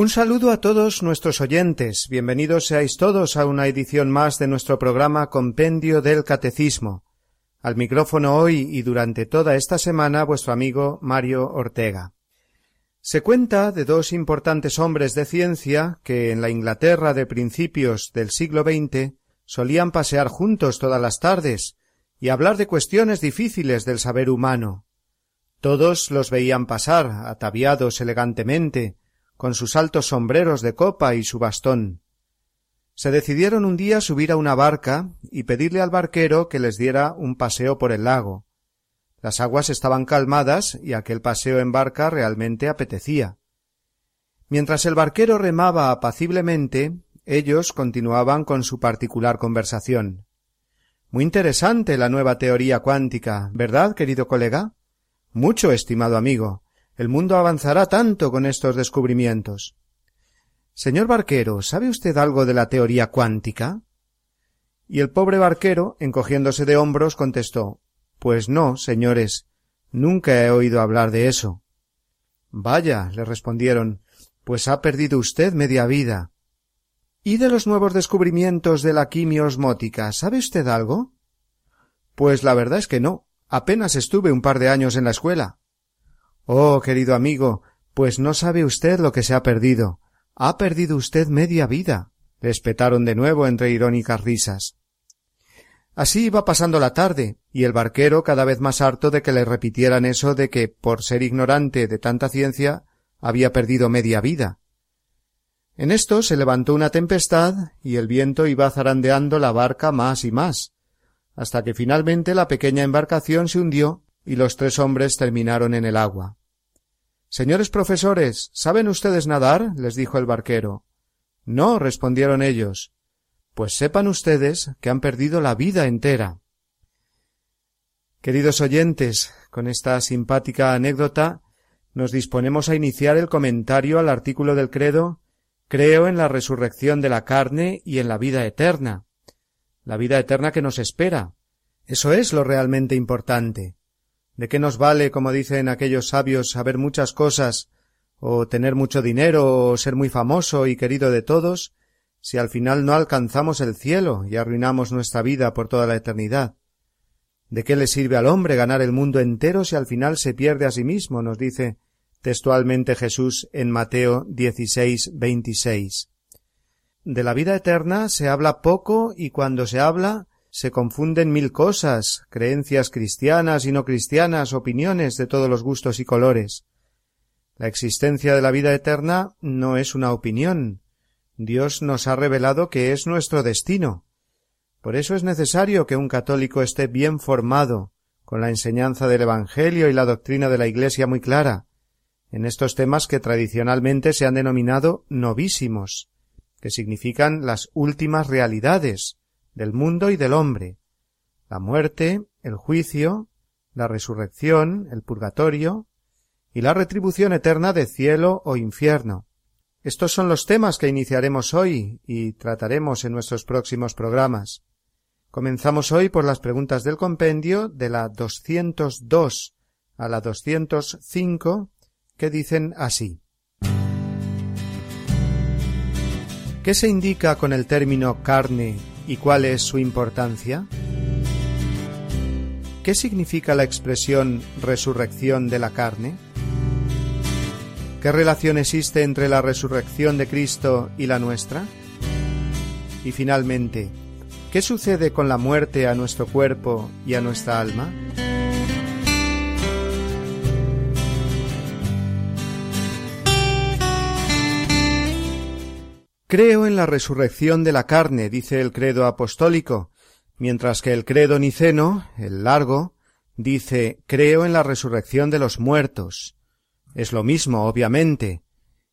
Un saludo a todos nuestros oyentes. Bienvenidos seáis todos a una edición más de nuestro programa Compendio del Catecismo. Al micrófono hoy y durante toda esta semana vuestro amigo Mario Ortega. Se cuenta de dos importantes hombres de ciencia que en la Inglaterra de principios del siglo XX solían pasear juntos todas las tardes y hablar de cuestiones difíciles del saber humano. Todos los veían pasar, ataviados elegantemente, con sus altos sombreros de copa y su bastón. Se decidieron un día subir a una barca y pedirle al barquero que les diera un paseo por el lago. Las aguas estaban calmadas y aquel paseo en barca realmente apetecía. Mientras el barquero remaba apaciblemente, ellos continuaban con su particular conversación. Muy interesante la nueva teoría cuántica, ¿verdad, querido colega? Mucho, estimado amigo. El mundo avanzará tanto con estos descubrimientos. Señor barquero, ¿sabe usted algo de la teoría cuántica? Y el pobre barquero, encogiéndose de hombros, contestó Pues no, señores, nunca he oído hablar de eso. Vaya, le respondieron, pues ha perdido usted media vida. ¿Y de los nuevos descubrimientos de la quimio osmótica, sabe usted algo? Pues la verdad es que no. Apenas estuve un par de años en la escuela. Oh, querido amigo, pues no sabe usted lo que se ha perdido. Ha perdido usted media vida. le espetaron de nuevo entre irónicas risas. Así iba pasando la tarde, y el barquero cada vez más harto de que le repitieran eso de que, por ser ignorante de tanta ciencia, había perdido media vida. En esto se levantó una tempestad y el viento iba zarandeando la barca más y más, hasta que finalmente la pequeña embarcación se hundió y los tres hombres terminaron en el agua. Señores profesores, ¿saben ustedes nadar? les dijo el barquero. No, respondieron ellos. Pues sepan ustedes que han perdido la vida entera. Queridos oyentes, con esta simpática anécdota nos disponemos a iniciar el comentario al artículo del credo Creo en la resurrección de la carne y en la vida eterna. La vida eterna que nos espera. Eso es lo realmente importante. ¿De qué nos vale, como dicen aquellos sabios, saber muchas cosas, o tener mucho dinero, o ser muy famoso y querido de todos, si al final no alcanzamos el cielo y arruinamos nuestra vida por toda la eternidad? ¿De qué le sirve al hombre ganar el mundo entero si al final se pierde a sí mismo? nos dice textualmente Jesús en Mateo 16, 26. De la vida eterna se habla poco y cuando se habla se confunden mil cosas, creencias cristianas y no cristianas, opiniones de todos los gustos y colores. La existencia de la vida eterna no es una opinión. Dios nos ha revelado que es nuestro destino. Por eso es necesario que un católico esté bien formado, con la enseñanza del Evangelio y la doctrina de la Iglesia muy clara, en estos temas que tradicionalmente se han denominado novísimos, que significan las últimas realidades, del mundo y del hombre, la muerte, el juicio, la resurrección, el purgatorio y la retribución eterna de cielo o infierno. Estos son los temas que iniciaremos hoy y trataremos en nuestros próximos programas. Comenzamos hoy por las preguntas del compendio de la 202 a la 205 que dicen así. ¿Qué se indica con el término carne ¿Y cuál es su importancia? ¿Qué significa la expresión resurrección de la carne? ¿Qué relación existe entre la resurrección de Cristo y la nuestra? Y finalmente, ¿qué sucede con la muerte a nuestro cuerpo y a nuestra alma? Creo en la resurrección de la carne, dice el credo apostólico, mientras que el credo niceno, el largo, dice creo en la resurrección de los muertos. Es lo mismo, obviamente,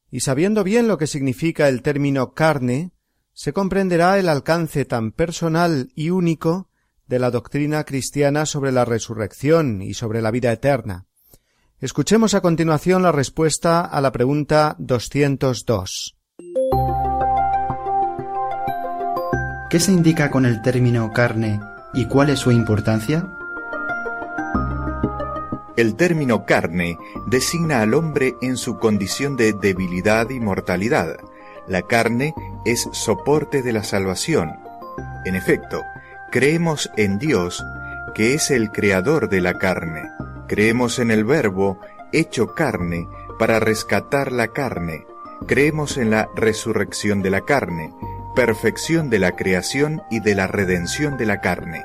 y sabiendo bien lo que significa el término carne, se comprenderá el alcance tan personal y único de la doctrina cristiana sobre la resurrección y sobre la vida eterna. Escuchemos a continuación la respuesta a la pregunta 202. ¿Qué se indica con el término carne y cuál es su importancia? El término carne designa al hombre en su condición de debilidad y mortalidad. La carne es soporte de la salvación. En efecto, creemos en Dios, que es el creador de la carne. Creemos en el Verbo hecho carne para rescatar la carne. Creemos en la resurrección de la carne, perfección de la creación y de la redención de la carne.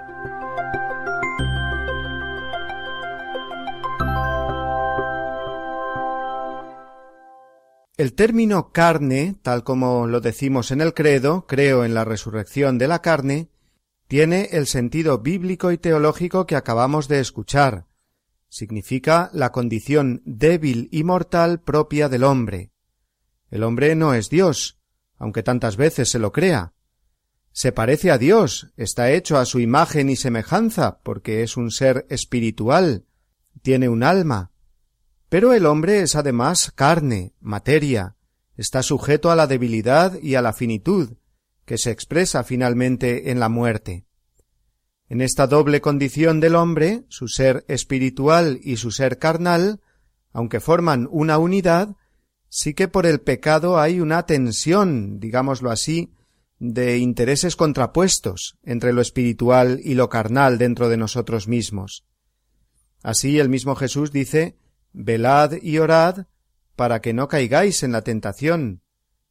El término carne, tal como lo decimos en el credo, creo en la resurrección de la carne, tiene el sentido bíblico y teológico que acabamos de escuchar. Significa la condición débil y mortal propia del hombre. El hombre no es Dios, aunque tantas veces se lo crea. Se parece a Dios, está hecho a su imagen y semejanza, porque es un ser espiritual, tiene un alma, pero el hombre es además carne, materia, está sujeto a la debilidad y a la finitud, que se expresa finalmente en la muerte. En esta doble condición del hombre, su ser espiritual y su ser carnal, aunque forman una unidad, sí que por el pecado hay una tensión, digámoslo así, de intereses contrapuestos entre lo espiritual y lo carnal dentro de nosotros mismos. Así el mismo Jesús dice Velad y orad para que no caigáis en la tentación,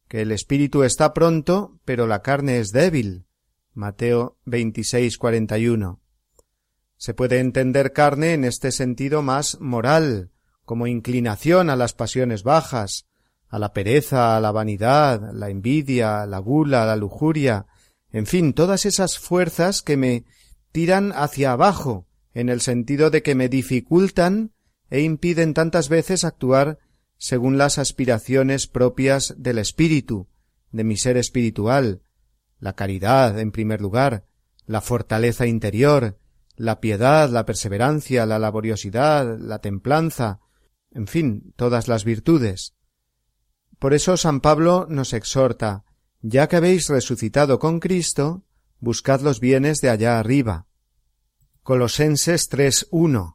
que el espíritu está pronto, pero la carne es débil. Mateo 26, 41. Se puede entender carne en este sentido más moral, como inclinación a las pasiones bajas, a la pereza, a la vanidad, la envidia, la gula, la lujuria, en fin, todas esas fuerzas que me tiran hacia abajo, en el sentido de que me dificultan e impiden tantas veces actuar según las aspiraciones propias del espíritu, de mi ser espiritual, la caridad, en primer lugar, la fortaleza interior, la piedad, la perseverancia, la laboriosidad, la templanza, en fin, todas las virtudes. Por eso San Pablo nos exhorta, ya que habéis resucitado con Cristo, buscad los bienes de allá arriba. Colosenses 3.1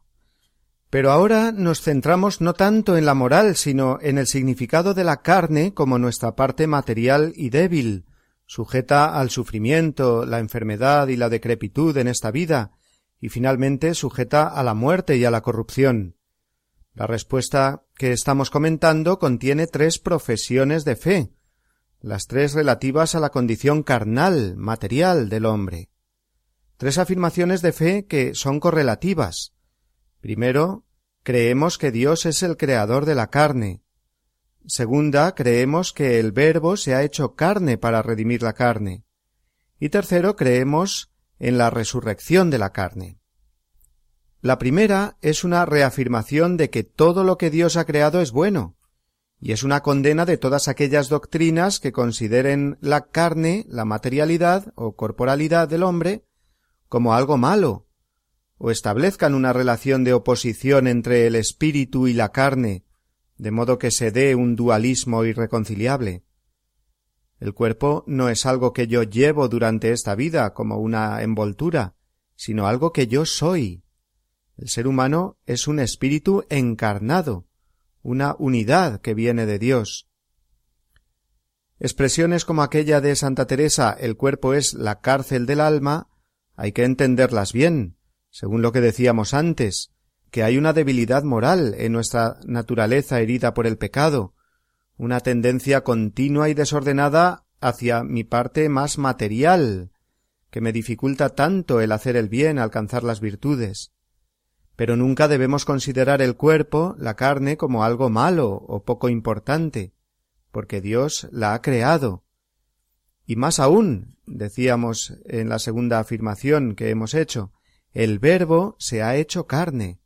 pero ahora nos centramos no tanto en la moral, sino en el significado de la carne como nuestra parte material y débil, sujeta al sufrimiento, la enfermedad y la decrepitud en esta vida, y finalmente sujeta a la muerte y a la corrupción. La respuesta que estamos comentando contiene tres profesiones de fe, las tres relativas a la condición carnal, material del hombre. Tres afirmaciones de fe que son correlativas, Primero, creemos que Dios es el creador de la carne. Segunda, creemos que el Verbo se ha hecho carne para redimir la carne. Y tercero, creemos en la resurrección de la carne. La primera es una reafirmación de que todo lo que Dios ha creado es bueno, y es una condena de todas aquellas doctrinas que consideren la carne, la materialidad o corporalidad del hombre, como algo malo, o establezcan una relación de oposición entre el espíritu y la carne, de modo que se dé un dualismo irreconciliable. El cuerpo no es algo que yo llevo durante esta vida como una envoltura, sino algo que yo soy. El ser humano es un espíritu encarnado, una unidad que viene de Dios. Expresiones como aquella de Santa Teresa el cuerpo es la cárcel del alma hay que entenderlas bien, según lo que decíamos antes, que hay una debilidad moral en nuestra naturaleza herida por el pecado, una tendencia continua y desordenada hacia mi parte más material, que me dificulta tanto el hacer el bien, alcanzar las virtudes. Pero nunca debemos considerar el cuerpo, la carne, como algo malo o poco importante, porque Dios la ha creado. Y más aún, decíamos en la segunda afirmación que hemos hecho, el Verbo se ha hecho carne.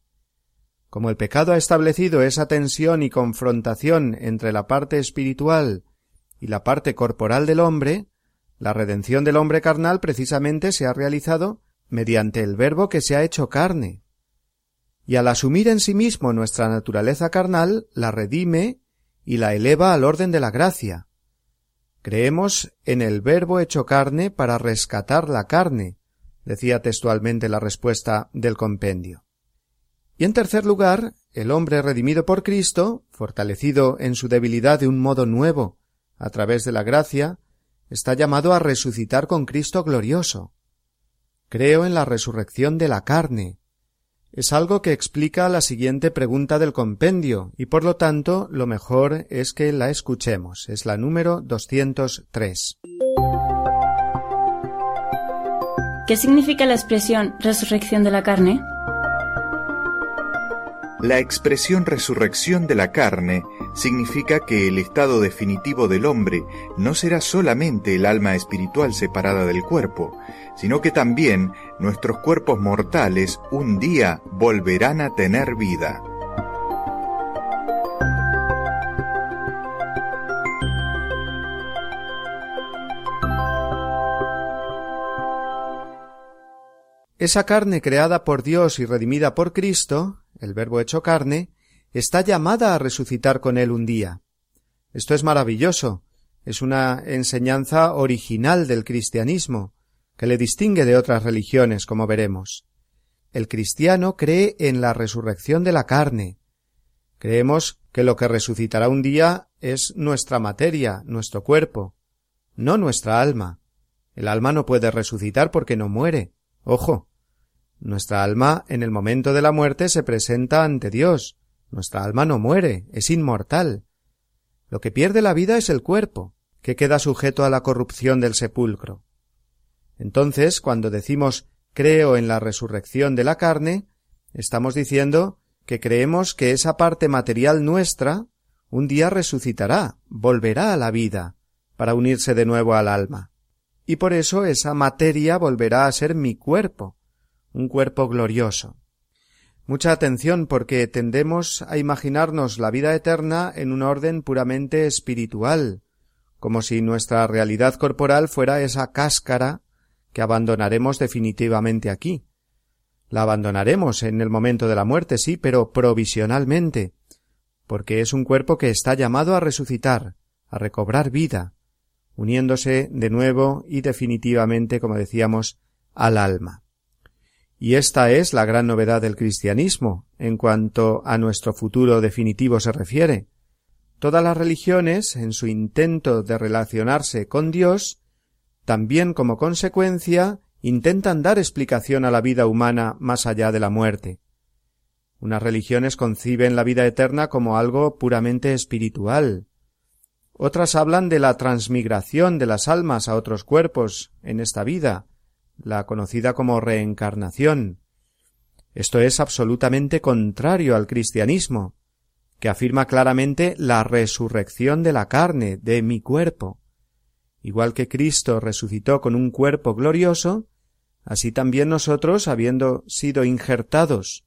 Como el pecado ha establecido esa tensión y confrontación entre la parte espiritual y la parte corporal del hombre, La redención del hombre carnal precisamente se ha realizado mediante el Verbo que se ha hecho carne. Y al asumir en sí mismo nuestra naturaleza carnal, la redime y la eleva al orden de la gracia. Creemos en el Verbo hecho carne para rescatar la carne, decía textualmente la respuesta del compendio. Y en tercer lugar, el hombre redimido por Cristo, fortalecido en su debilidad de un modo nuevo, a través de la gracia, está llamado a resucitar con Cristo glorioso. Creo en la resurrección de la carne. Es algo que explica la siguiente pregunta del compendio, y por lo tanto lo mejor es que la escuchemos. Es la número 203. ¿Qué significa la expresión resurrección de la carne? La expresión resurrección de la carne significa que el estado definitivo del hombre no será solamente el alma espiritual separada del cuerpo, sino que también nuestros cuerpos mortales un día volverán a tener vida. Esa carne creada por Dios y redimida por Cristo el Verbo hecho carne, está llamada a resucitar con él un día. Esto es maravilloso, es una enseñanza original del cristianismo, que le distingue de otras religiones, como veremos. El cristiano cree en la resurrección de la carne. Creemos que lo que resucitará un día es nuestra materia, nuestro cuerpo, no nuestra alma. El alma no puede resucitar porque no muere. Ojo, nuestra alma en el momento de la muerte se presenta ante Dios. Nuestra alma no muere, es inmortal. Lo que pierde la vida es el cuerpo, que queda sujeto a la corrupción del sepulcro. Entonces, cuando decimos creo en la resurrección de la carne, estamos diciendo que creemos que esa parte material nuestra un día resucitará, volverá a la vida, para unirse de nuevo al alma. Y por eso esa materia volverá a ser mi cuerpo, un cuerpo glorioso. Mucha atención porque tendemos a imaginarnos la vida eterna en un orden puramente espiritual, como si nuestra realidad corporal fuera esa cáscara que abandonaremos definitivamente aquí. La abandonaremos en el momento de la muerte, sí, pero provisionalmente, porque es un cuerpo que está llamado a resucitar, a recobrar vida, uniéndose de nuevo y definitivamente, como decíamos, al alma. Y esta es la gran novedad del cristianismo en cuanto a nuestro futuro definitivo se refiere. Todas las religiones, en su intento de relacionarse con Dios, también como consecuencia intentan dar explicación a la vida humana más allá de la muerte. Unas religiones conciben la vida eterna como algo puramente espiritual. Otras hablan de la transmigración de las almas a otros cuerpos en esta vida, la conocida como reencarnación. Esto es absolutamente contrario al cristianismo, que afirma claramente la resurrección de la carne, de mi cuerpo. Igual que Cristo resucitó con un cuerpo glorioso, así también nosotros, habiendo sido injertados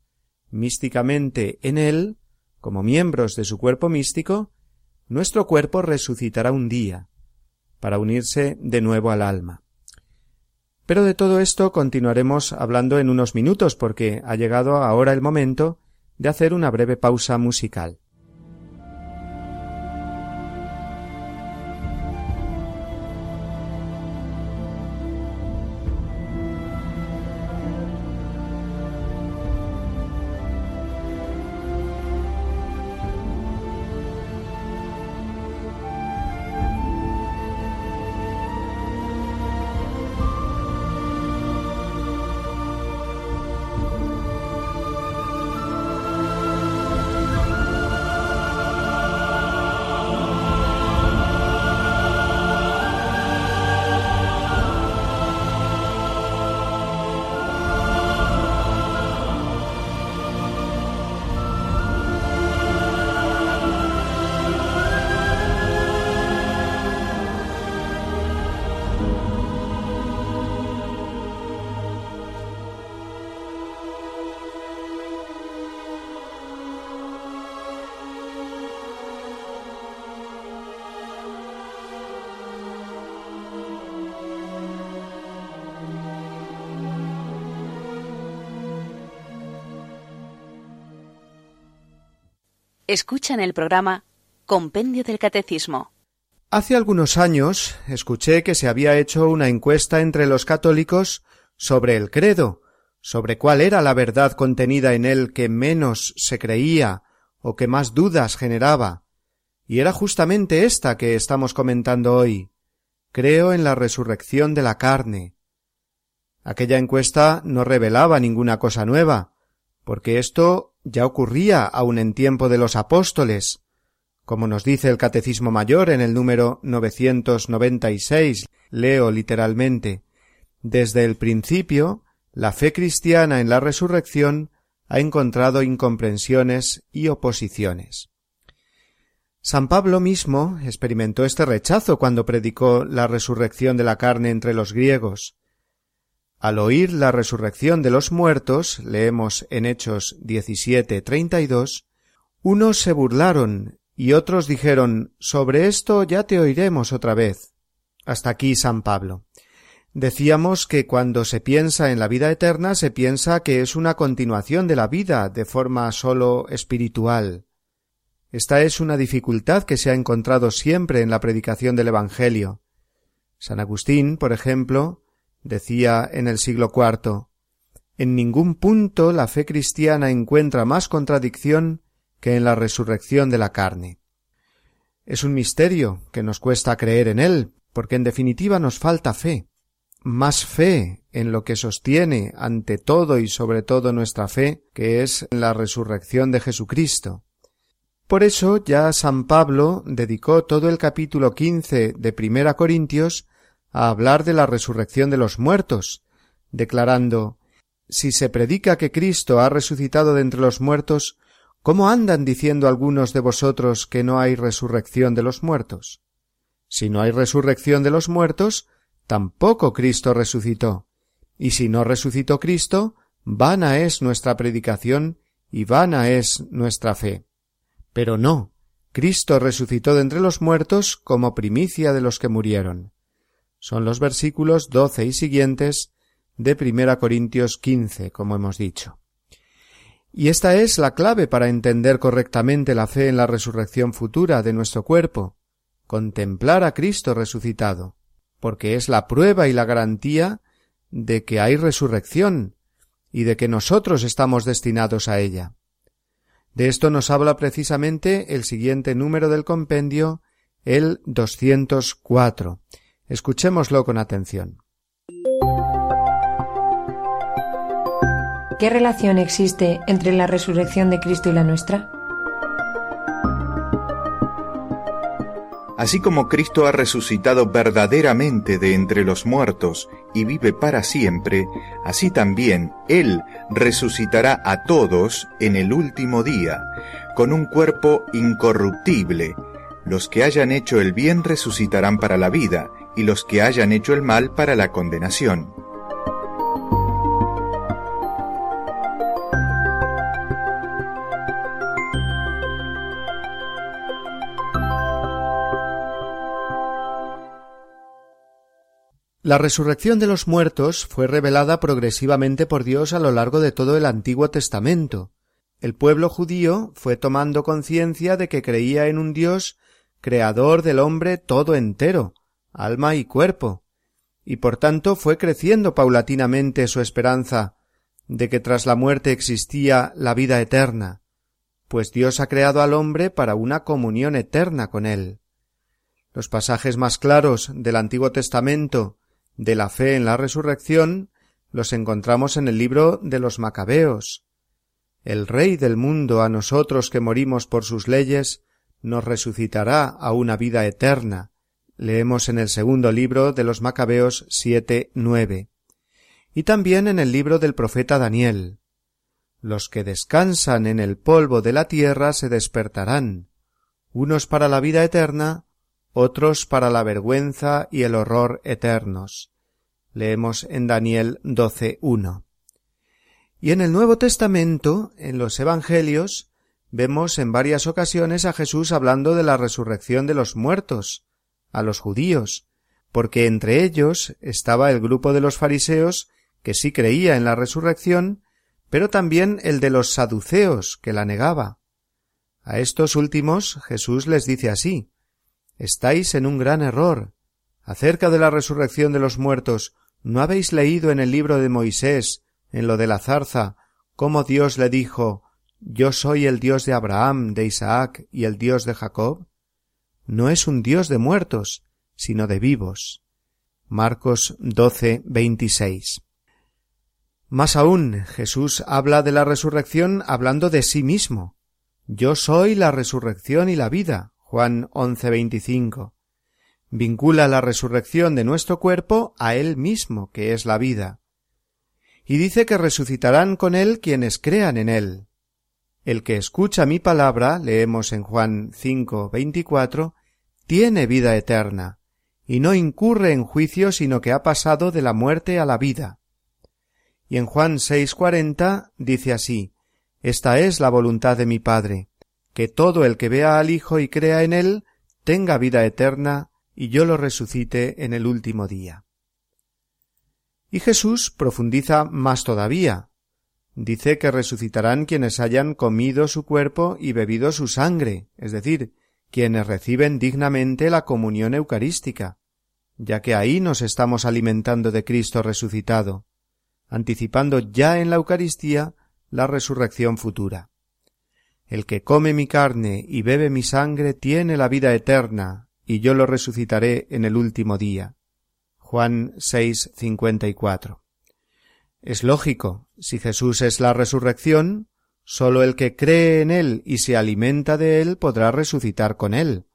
místicamente en él, como miembros de su cuerpo místico, nuestro cuerpo resucitará un día, para unirse de nuevo al alma. Pero de todo esto continuaremos hablando en unos minutos porque ha llegado ahora el momento de hacer una breve pausa musical. Escuchan el programa Compendio del Catecismo. Hace algunos años escuché que se había hecho una encuesta entre los católicos sobre el credo, sobre cuál era la verdad contenida en él que menos se creía o que más dudas generaba. Y era justamente esta que estamos comentando hoy. Creo en la resurrección de la carne. Aquella encuesta no revelaba ninguna cosa nueva, porque esto ya ocurría aun en tiempo de los apóstoles, como nos dice el Catecismo Mayor en el número 996, leo literalmente, desde el principio, la fe cristiana en la resurrección ha encontrado incomprensiones y oposiciones. San Pablo mismo experimentó este rechazo cuando predicó la resurrección de la carne entre los griegos. Al oír la resurrección de los muertos, leemos en Hechos 17, 32, unos se burlaron y otros dijeron Sobre esto ya te oiremos otra vez. Hasta aquí San Pablo. Decíamos que cuando se piensa en la vida eterna se piensa que es una continuación de la vida de forma sólo espiritual. Esta es una dificultad que se ha encontrado siempre en la predicación del Evangelio. San Agustín, por ejemplo, decía en el siglo IV En ningún punto la fe cristiana encuentra más contradicción que en la resurrección de la carne. Es un misterio que nos cuesta creer en él, porque en definitiva nos falta fe, más fe en lo que sostiene ante todo y sobre todo nuestra fe, que es la resurrección de Jesucristo. Por eso ya San Pablo dedicó todo el capítulo quince de Primera Corintios a hablar de la resurrección de los muertos, declarando Si se predica que Cristo ha resucitado de entre los muertos, ¿cómo andan diciendo algunos de vosotros que no hay resurrección de los muertos? Si no hay resurrección de los muertos, tampoco Cristo resucitó. Y si no resucitó Cristo, vana es nuestra predicación y vana es nuestra fe. Pero no, Cristo resucitó de entre los muertos como primicia de los que murieron. Son los versículos doce y siguientes de Primera Corintios quince, como hemos dicho. Y esta es la clave para entender correctamente la fe en la resurrección futura de nuestro cuerpo, contemplar a Cristo resucitado, porque es la prueba y la garantía de que hay resurrección y de que nosotros estamos destinados a ella. De esto nos habla precisamente el siguiente número del compendio, el 204. Escuchémoslo con atención. ¿Qué relación existe entre la resurrección de Cristo y la nuestra? Así como Cristo ha resucitado verdaderamente de entre los muertos y vive para siempre, así también Él resucitará a todos en el último día, con un cuerpo incorruptible. Los que hayan hecho el bien resucitarán para la vida, y los que hayan hecho el mal para la condenación. La resurrección de los muertos fue revelada progresivamente por Dios a lo largo de todo el Antiguo Testamento. El pueblo judío fue tomando conciencia de que creía en un Dios creador del hombre todo entero, alma y cuerpo, y por tanto fue creciendo paulatinamente su esperanza de que tras la muerte existía la vida eterna, pues Dios ha creado al hombre para una comunión eterna con él. Los pasajes más claros del Antiguo Testamento de la fe en la resurrección los encontramos en el libro de los Macabeos. El Rey del mundo a nosotros que morimos por sus leyes nos resucitará a una vida eterna. Leemos en el segundo libro de los Macabeos siete nueve. Y también en el libro del profeta Daniel. Los que descansan en el polvo de la tierra se despertarán, unos para la vida eterna, otros para la vergüenza y el horror eternos. Leemos en Daniel 12.1. Y en el Nuevo Testamento, en los Evangelios, vemos en varias ocasiones a Jesús hablando de la resurrección de los muertos, a los judíos, porque entre ellos estaba el grupo de los fariseos que sí creía en la resurrección, pero también el de los saduceos que la negaba. A estos últimos Jesús les dice así Estáis en un gran error. Acerca de la resurrección de los muertos, ¿no habéis leído en el libro de Moisés, en lo de la zarza, cómo Dios le dijo Yo soy el Dios de Abraham, de Isaac y el Dios de Jacob? No es un Dios de muertos, sino de vivos. Marcos 12, 26. Más aún, Jesús habla de la resurrección hablando de sí mismo. Yo soy la resurrección y la vida. Juan 11, 25. Vincula la resurrección de nuestro cuerpo a Él mismo, que es la vida. Y dice que resucitarán con Él quienes crean en Él. El que escucha mi palabra, leemos en Juan 5, 24, tiene vida eterna, y no incurre en juicio, sino que ha pasado de la muerte a la vida. Y en Juan 6:40 dice así, Esta es la voluntad de mi Padre, que todo el que vea al Hijo y crea en él, tenga vida eterna, y yo lo resucite en el último día. Y Jesús profundiza más todavía. Dice que resucitarán quienes hayan comido su cuerpo y bebido su sangre, es decir, quienes reciben dignamente la comunión eucarística, ya que ahí nos estamos alimentando de Cristo resucitado anticipando ya en la Eucaristía la resurrección futura. El que come mi carne y bebe mi sangre tiene la vida eterna, y yo lo resucitaré en el último día. Juan 6, 54. Es lógico, si Jesús es la resurrección, sólo el que cree en él y se alimenta de él podrá resucitar con él.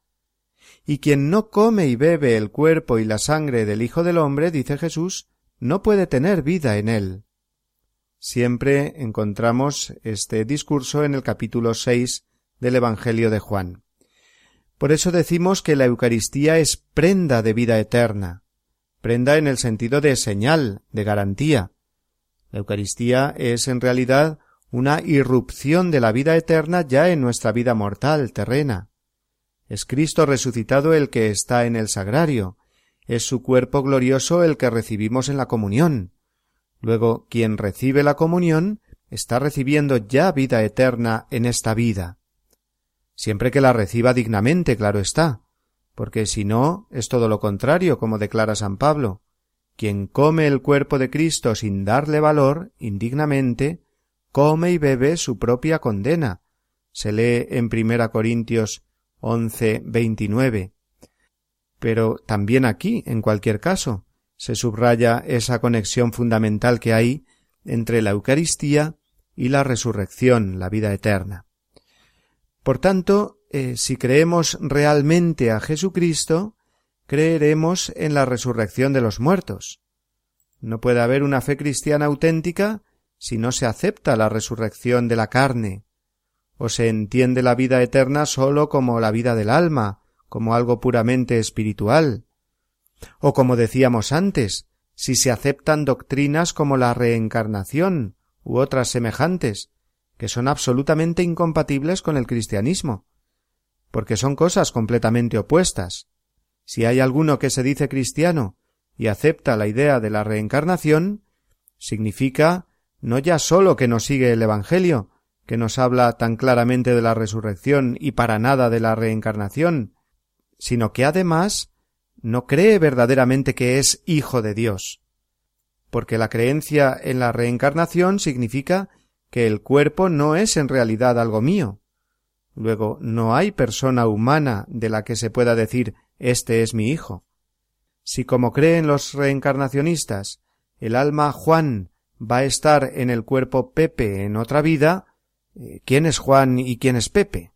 Y quien no come y bebe el cuerpo y la sangre del Hijo del hombre, dice Jesús, no puede tener vida en él. Siempre encontramos este discurso en el capítulo seis del Evangelio de Juan. Por eso decimos que la Eucaristía es prenda de vida eterna, prenda en el sentido de señal, de garantía. La Eucaristía es en realidad una irrupción de la vida eterna ya en nuestra vida mortal, terrena. Es Cristo resucitado el que está en el sagrario, es su cuerpo glorioso el que recibimos en la comunión. Luego, quien recibe la comunión está recibiendo ya vida eterna en esta vida. Siempre que la reciba dignamente, claro está, porque si no, es todo lo contrario, como declara San Pablo. Quien come el cuerpo de Cristo sin darle valor, indignamente, come y bebe su propia condena. Se lee en Primera Corintios once veintinueve. Pero también aquí, en cualquier caso, se subraya esa conexión fundamental que hay entre la Eucaristía y la resurrección, la vida eterna. Por tanto, eh, si creemos realmente a Jesucristo, creeremos en la resurrección de los muertos. No puede haber una fe cristiana auténtica si no se acepta la resurrección de la carne, o se entiende la vida eterna sólo como la vida del alma, como algo puramente espiritual. O como decíamos antes, si se aceptan doctrinas como la reencarnación u otras semejantes, que son absolutamente incompatibles con el cristianismo, porque son cosas completamente opuestas. Si hay alguno que se dice cristiano y acepta la idea de la reencarnación, significa no ya sólo que no sigue el Evangelio, que nos habla tan claramente de la resurrección y para nada de la reencarnación, sino que además no cree verdaderamente que es hijo de Dios, porque la creencia en la reencarnación significa que el cuerpo no es en realidad algo mío. Luego, no hay persona humana de la que se pueda decir este es mi hijo. Si como creen los reencarnacionistas, el alma Juan va a estar en el cuerpo Pepe en otra vida, eh, ¿quién es Juan y quién es Pepe?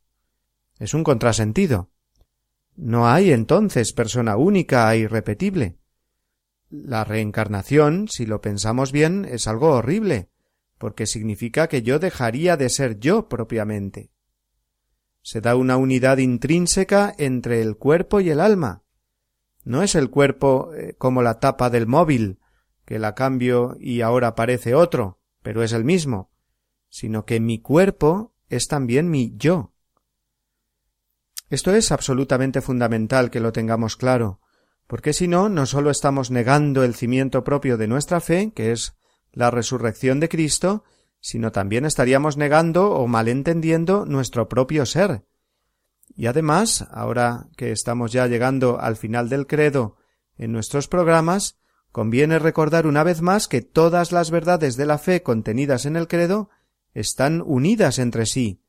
Es un contrasentido. No hay entonces persona única e irrepetible. La reencarnación, si lo pensamos bien, es algo horrible, porque significa que yo dejaría de ser yo propiamente. Se da una unidad intrínseca entre el cuerpo y el alma. No es el cuerpo eh, como la tapa del móvil, que la cambio y ahora parece otro, pero es el mismo, sino que mi cuerpo es también mi yo. Esto es absolutamente fundamental que lo tengamos claro, porque si no, no sólo estamos negando el cimiento propio de nuestra fe, que es la resurrección de Cristo, sino también estaríamos negando o malentendiendo nuestro propio ser. Y además, ahora que estamos ya llegando al final del credo en nuestros programas, conviene recordar una vez más que todas las verdades de la fe contenidas en el credo están unidas entre sí.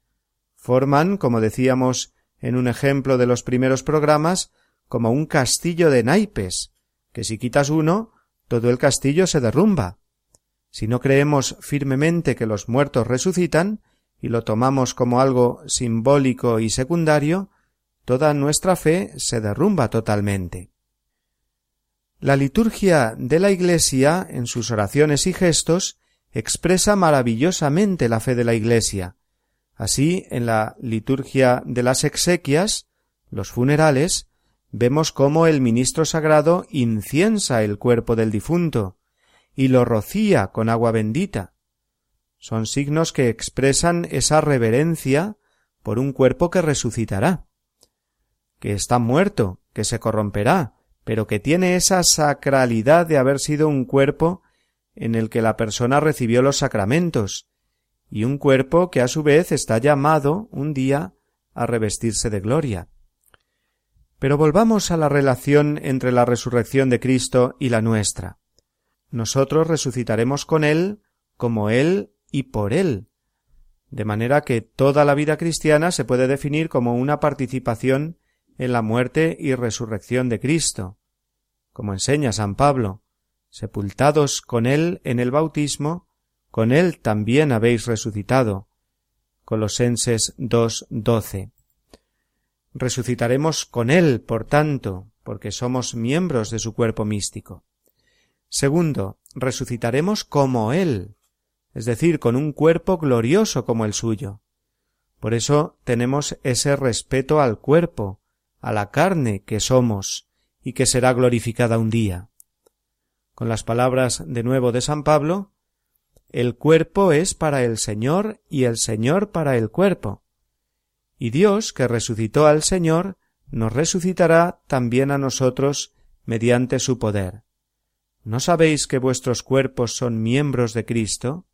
Forman, como decíamos en un ejemplo de los primeros programas, como un castillo de naipes, que si quitas uno, todo el castillo se derrumba. Si no creemos firmemente que los muertos resucitan, y lo tomamos como algo simbólico y secundario, toda nuestra fe se derrumba totalmente. La liturgia de la Iglesia, en sus oraciones y gestos, expresa maravillosamente la fe de la Iglesia. Así, en la liturgia de las exequias, los funerales, vemos cómo el ministro sagrado inciensa el cuerpo del difunto, y lo rocía con agua bendita. Son signos que expresan esa reverencia por un cuerpo que resucitará, que está muerto, que se corromperá, pero que tiene esa sacralidad de haber sido un cuerpo en el que la persona recibió los sacramentos, y un cuerpo que a su vez está llamado un día a revestirse de gloria. Pero volvamos a la relación entre la resurrección de Cristo y la nuestra nosotros resucitaremos con Él como Él y por Él. De manera que toda la vida cristiana se puede definir como una participación en la muerte y resurrección de Cristo. Como enseña San Pablo, sepultados con Él en el bautismo, con Él también habéis resucitado. Colosenses 2.12. Resucitaremos con Él, por tanto, porque somos miembros de su cuerpo místico. Segundo, resucitaremos como Él, es decir, con un cuerpo glorioso como el suyo. Por eso tenemos ese respeto al cuerpo, a la carne que somos y que será glorificada un día. Con las palabras de nuevo de San Pablo, el cuerpo es para el Señor y el Señor para el cuerpo. Y Dios, que resucitó al Señor, nos resucitará también a nosotros mediante su poder. ¿No sabéis que vuestros cuerpos son miembros de Cristo?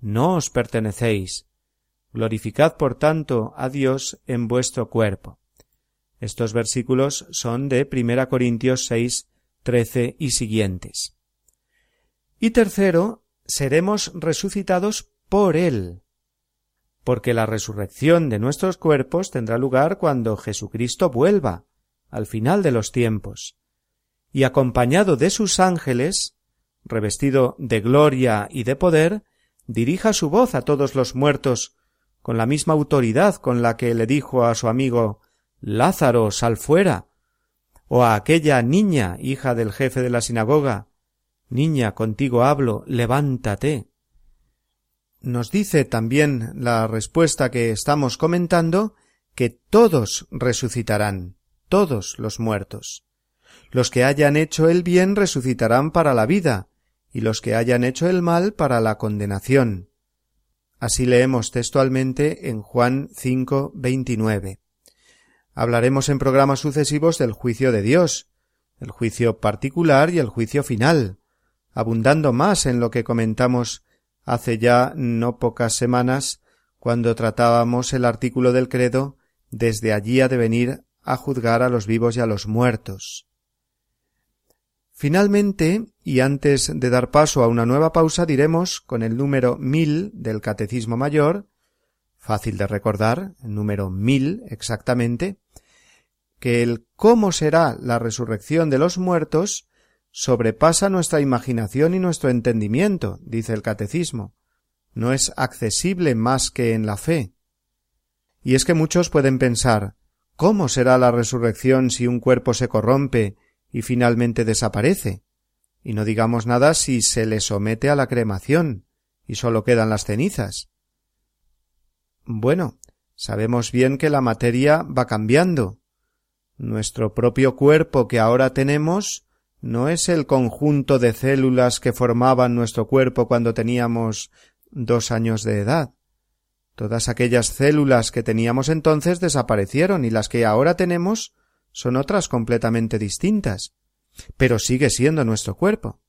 No os pertenecéis. Glorificad, por tanto, a Dios en vuestro cuerpo. Estos versículos son de Primera Corintios 6, 13 y siguientes. Y tercero, seremos resucitados por Él, porque la resurrección de nuestros cuerpos tendrá lugar cuando Jesucristo vuelva, al final de los tiempos y acompañado de sus ángeles, revestido de gloria y de poder, dirija su voz a todos los muertos con la misma autoridad con la que le dijo a su amigo Lázaro, sal fuera, o a aquella niña, hija del jefe de la sinagoga, Niña, contigo hablo, levántate. Nos dice también la respuesta que estamos comentando que todos resucitarán, todos los muertos. Los que hayan hecho el bien resucitarán para la vida, y los que hayan hecho el mal para la condenación. Así leemos textualmente en Juan 5, 29. Hablaremos en programas sucesivos del juicio de Dios, el juicio particular y el juicio final, abundando más en lo que comentamos hace ya no pocas semanas cuando tratábamos el artículo del credo desde allí ha de venir a juzgar a los vivos y a los muertos. Finalmente, y antes de dar paso a una nueva pausa, diremos con el número mil del Catecismo Mayor, fácil de recordar, el número mil exactamente, que el cómo será la resurrección de los muertos sobrepasa nuestra imaginación y nuestro entendimiento, dice el Catecismo. No es accesible más que en la fe. Y es que muchos pueden pensar ¿Cómo será la resurrección si un cuerpo se corrompe y finalmente desaparece. Y no digamos nada si se le somete a la cremación y sólo quedan las cenizas. Bueno, sabemos bien que la materia va cambiando. Nuestro propio cuerpo que ahora tenemos no es el conjunto de células que formaban nuestro cuerpo cuando teníamos dos años de edad. Todas aquellas células que teníamos entonces desaparecieron y las que ahora tenemos son otras completamente distintas, pero sigue siendo nuestro cuerpo,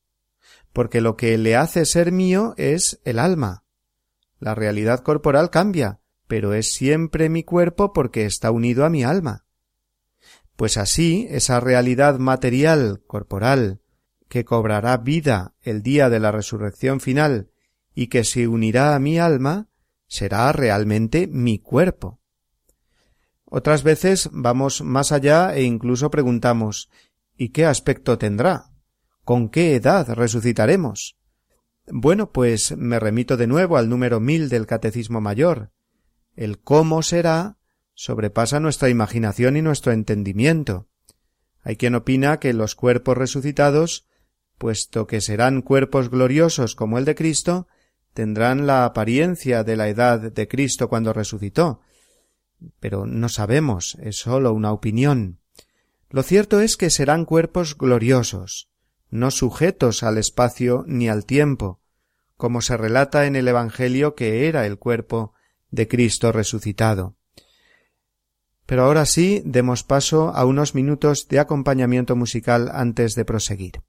porque lo que le hace ser mío es el alma. La realidad corporal cambia, pero es siempre mi cuerpo porque está unido a mi alma. Pues así, esa realidad material, corporal, que cobrará vida el día de la resurrección final y que se unirá a mi alma, será realmente mi cuerpo. Otras veces vamos más allá e incluso preguntamos ¿Y qué aspecto tendrá? ¿Con qué edad resucitaremos? Bueno, pues me remito de nuevo al número mil del Catecismo Mayor. El cómo será sobrepasa nuestra imaginación y nuestro entendimiento. Hay quien opina que los cuerpos resucitados, puesto que serán cuerpos gloriosos como el de Cristo, tendrán la apariencia de la edad de Cristo cuando resucitó. Pero no sabemos, es sólo una opinión. Lo cierto es que serán cuerpos gloriosos, no sujetos al espacio ni al tiempo, como se relata en el Evangelio que era el cuerpo de Cristo resucitado. Pero ahora sí demos paso a unos minutos de acompañamiento musical antes de proseguir.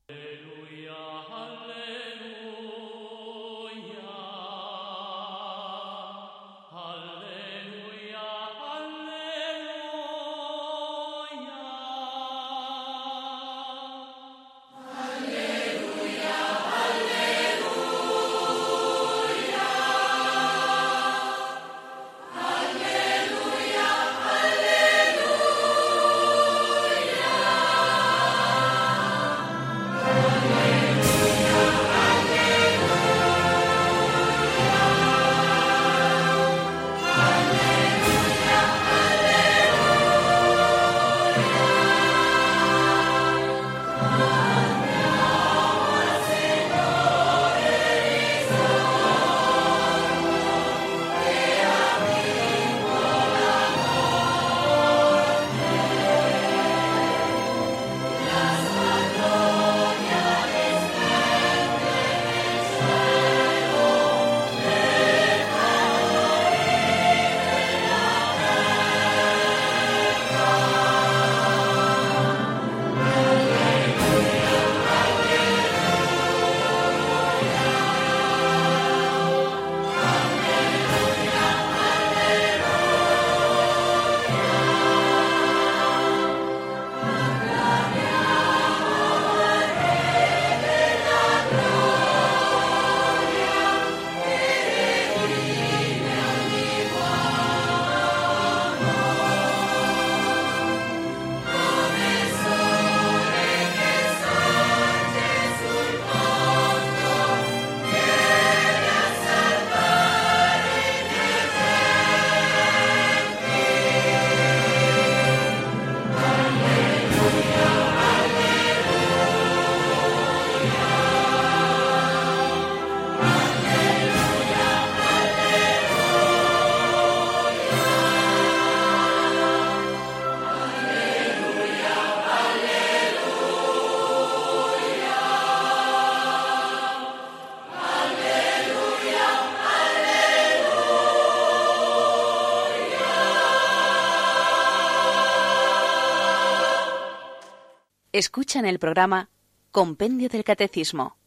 Escuchan el programa Compendio del Catecismo.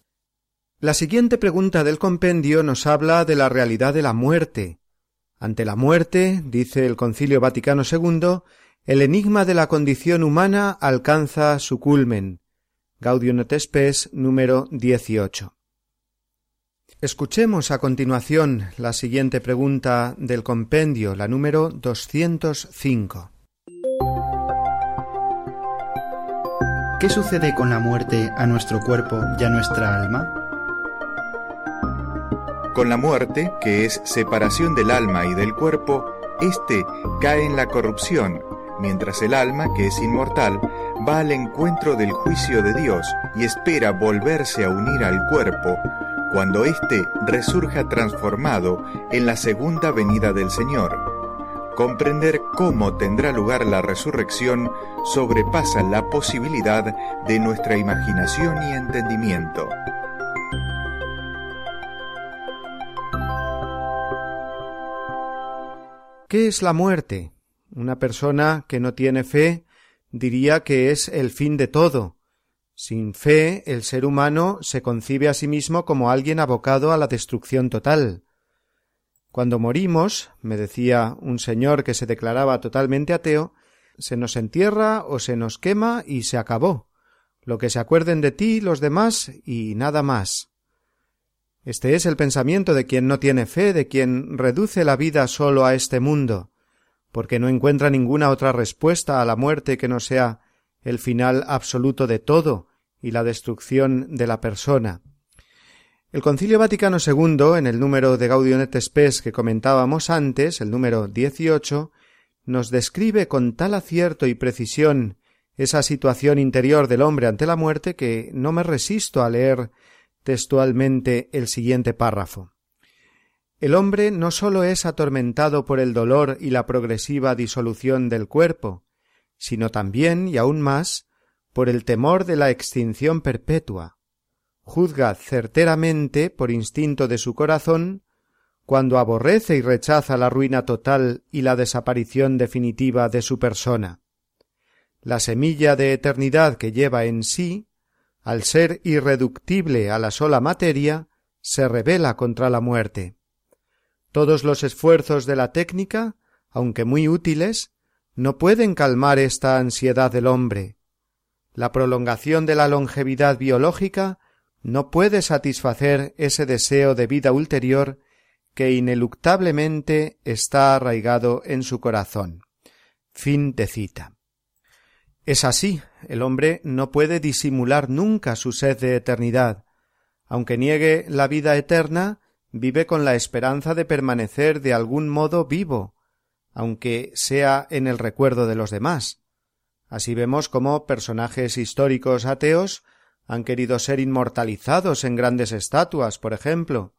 La siguiente pregunta del compendio nos habla de la realidad de la muerte. Ante la muerte, dice el Concilio Vaticano II, el enigma de la condición humana alcanza su culmen. Gaudium et Spes número 18. Escuchemos a continuación la siguiente pregunta del compendio, la número 205. ¿Qué sucede con la muerte a nuestro cuerpo y a nuestra alma? Con la muerte, que es separación del alma y del cuerpo, éste cae en la corrupción, mientras el alma, que es inmortal, va al encuentro del juicio de Dios y espera volverse a unir al cuerpo cuando éste resurja transformado en la segunda venida del Señor comprender cómo tendrá lugar la resurrección sobrepasa la posibilidad de nuestra imaginación y entendimiento. ¿Qué es la muerte? Una persona que no tiene fe diría que es el fin de todo. Sin fe, el ser humano se concibe a sí mismo como alguien abocado a la destrucción total. Cuando morimos, me decía un señor que se declaraba totalmente ateo, se nos entierra o se nos quema y se acabó. Lo que se acuerden de ti los demás y nada más. Este es el pensamiento de quien no tiene fe, de quien reduce la vida solo a este mundo, porque no encuentra ninguna otra respuesta a la muerte que no sea el final absoluto de todo y la destrucción de la persona. El Concilio Vaticano II, en el número de Gaudium et Spes que comentábamos antes, el número 18, nos describe con tal acierto y precisión esa situación interior del hombre ante la muerte que no me resisto a leer textualmente el siguiente párrafo. El hombre no sólo es atormentado por el dolor y la progresiva disolución del cuerpo, sino también, y aún más, por el temor de la extinción perpetua, juzga certeramente por instinto de su corazón cuando aborrece y rechaza la ruina total y la desaparición definitiva de su persona. La semilla de eternidad que lleva en sí, al ser irreductible a la sola materia, se revela contra la muerte. Todos los esfuerzos de la técnica, aunque muy útiles, no pueden calmar esta ansiedad del hombre. La prolongación de la longevidad biológica no puede satisfacer ese deseo de vida ulterior que ineluctablemente está arraigado en su corazón. Fin de cita. Es así, el hombre no puede disimular nunca su sed de eternidad. Aunque niegue la vida eterna, vive con la esperanza de permanecer de algún modo vivo, aunque sea en el recuerdo de los demás. Así vemos cómo personajes históricos ateos han querido ser inmortalizados en grandes estatuas, por ejemplo,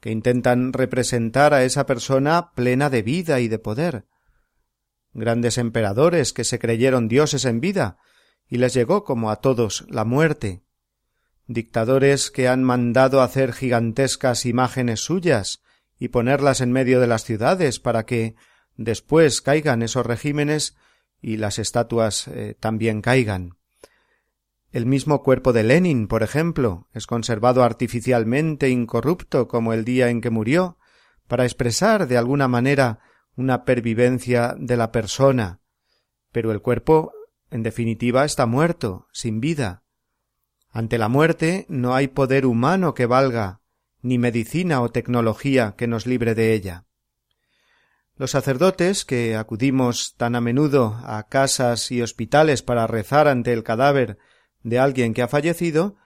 que intentan representar a esa persona plena de vida y de poder. Grandes emperadores que se creyeron dioses en vida y les llegó como a todos la muerte. Dictadores que han mandado hacer gigantescas imágenes suyas y ponerlas en medio de las ciudades para que después caigan esos regímenes y las estatuas eh, también caigan. El mismo cuerpo de Lenin, por ejemplo, es conservado artificialmente incorrupto como el día en que murió, para expresar de alguna manera una pervivencia de la persona, pero el cuerpo, en definitiva, está muerto, sin vida. Ante la muerte no hay poder humano que valga, ni medicina o tecnología que nos libre de ella. Los sacerdotes que acudimos tan a menudo a casas y hospitales para rezar ante el cadáver de alguien que ha fallecido,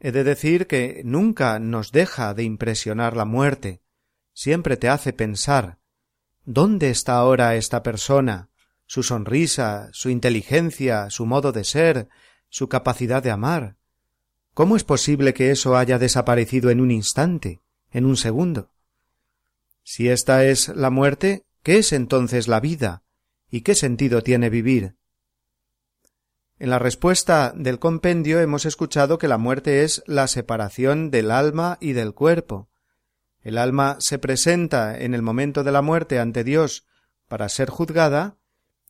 he de decir que nunca nos deja de impresionar la muerte, siempre te hace pensar ¿dónde está ahora esta persona? su sonrisa, su inteligencia, su modo de ser, su capacidad de amar. ¿Cómo es posible que eso haya desaparecido en un instante, en un segundo? Si esta es la muerte, ¿qué es entonces la vida? ¿Y qué sentido tiene vivir? En la respuesta del compendio hemos escuchado que la muerte es la separación del alma y del cuerpo. El alma se presenta en el momento de la muerte ante Dios para ser juzgada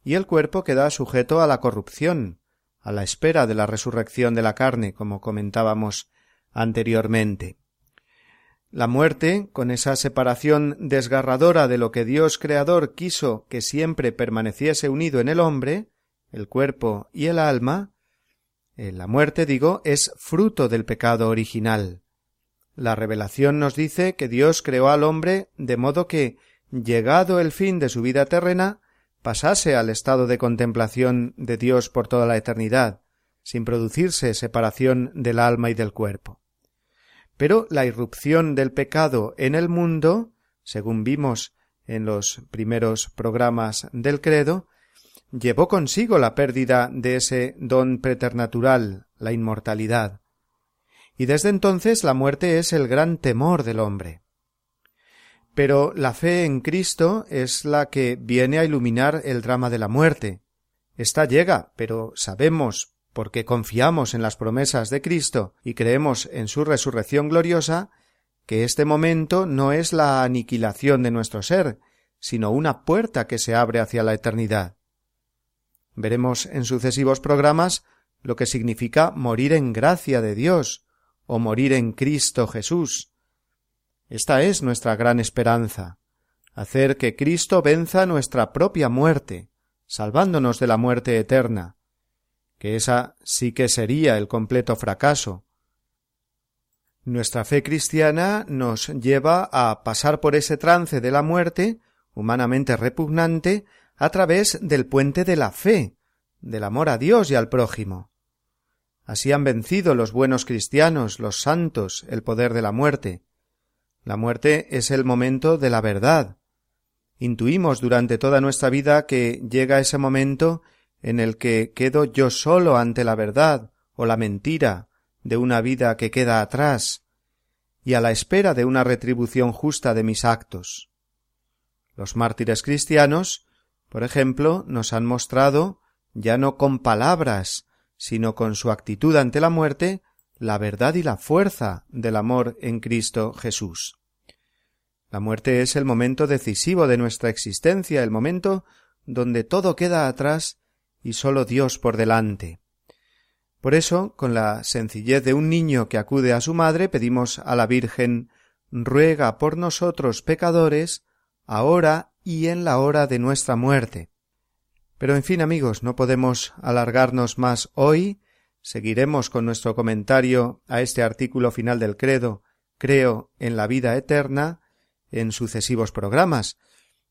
y el cuerpo queda sujeto a la corrupción, a la espera de la resurrección de la carne, como comentábamos anteriormente. La muerte, con esa separación desgarradora de lo que Dios Creador quiso que siempre permaneciese unido en el hombre, el cuerpo y el alma, la muerte, digo, es fruto del pecado original. La revelación nos dice que Dios creó al hombre de modo que, llegado el fin de su vida terrena, pasase al estado de contemplación de Dios por toda la eternidad, sin producirse separación del alma y del cuerpo. Pero la irrupción del pecado en el mundo, según vimos en los primeros programas del credo, llevó consigo la pérdida de ese don preternatural, la inmortalidad. Y desde entonces la muerte es el gran temor del hombre. Pero la fe en Cristo es la que viene a iluminar el drama de la muerte. Esta llega, pero sabemos, porque confiamos en las promesas de Cristo y creemos en su resurrección gloriosa, que este momento no es la aniquilación de nuestro ser, sino una puerta que se abre hacia la eternidad. Veremos en sucesivos programas lo que significa morir en gracia de Dios o morir en Cristo Jesús. Esta es nuestra gran esperanza, hacer que Cristo venza nuestra propia muerte, salvándonos de la muerte eterna, que esa sí que sería el completo fracaso. Nuestra fe cristiana nos lleva a pasar por ese trance de la muerte, humanamente repugnante, a través del puente de la fe, del amor a Dios y al prójimo. Así han vencido los buenos cristianos, los santos, el poder de la muerte. La muerte es el momento de la verdad, Intuimos durante toda nuestra vida que llega ese momento en el que quedo yo solo ante la verdad o la mentira de una vida que queda atrás y a la espera de una retribución justa de mis actos. Los mártires cristianos, por ejemplo, nos han mostrado, ya no con palabras, sino con su actitud ante la muerte, la verdad y la fuerza del amor en Cristo Jesús. La muerte es el momento decisivo de nuestra existencia, el momento donde todo queda atrás y sólo Dios por delante. Por eso, con la sencillez de un niño que acude a su madre, pedimos a la Virgen ruega por nosotros pecadores, ahora y en la hora de nuestra muerte. Pero en fin, amigos, no podemos alargarnos más hoy. Seguiremos con nuestro comentario a este artículo final del credo Creo en la vida eterna en sucesivos programas.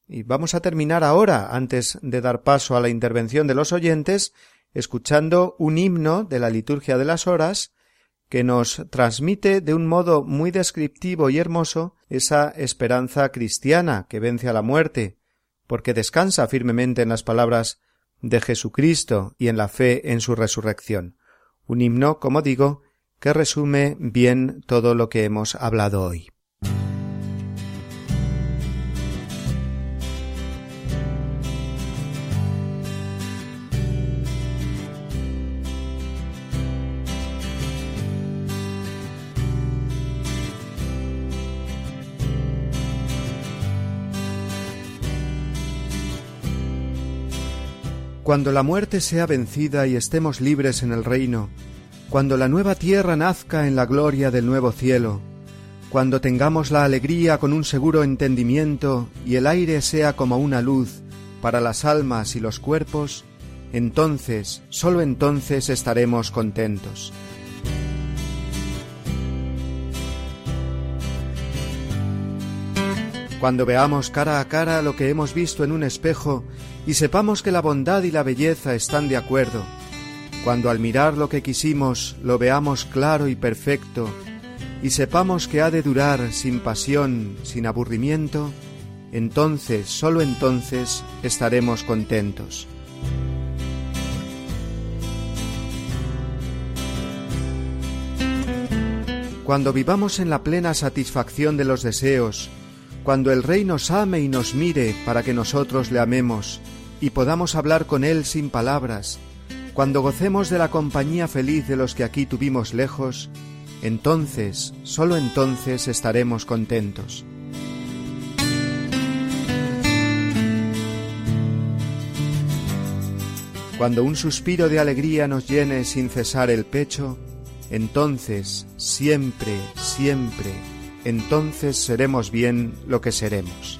Y vamos a terminar ahora, antes de dar paso a la intervención de los oyentes, escuchando un himno de la liturgia de las horas que nos transmite de un modo muy descriptivo y hermoso esa esperanza cristiana que vence a la muerte, porque descansa firmemente en las palabras de Jesucristo y en la fe en su resurrección. Un himno, como digo, que resume bien todo lo que hemos hablado hoy. Cuando la muerte sea vencida y estemos libres en el reino, cuando la nueva tierra nazca en la gloria del nuevo cielo, cuando tengamos la alegría con un seguro entendimiento y el aire sea como una luz para las almas y los cuerpos, entonces, sólo entonces estaremos contentos. Cuando veamos cara a cara lo que hemos visto en un espejo y sepamos que la bondad y la belleza están de acuerdo, cuando al mirar lo que quisimos lo veamos claro y perfecto, y sepamos que ha de durar sin pasión, sin aburrimiento, entonces, sólo entonces, estaremos contentos. Cuando vivamos en la plena satisfacción de los deseos, cuando el Rey nos ame y nos mire para que nosotros le amemos, y podamos hablar con Él sin palabras, cuando gocemos de la compañía feliz de los que aquí tuvimos lejos, entonces, sólo entonces estaremos contentos. Cuando un suspiro de alegría nos llene sin cesar el pecho, entonces, siempre, siempre, entonces seremos bien lo que seremos.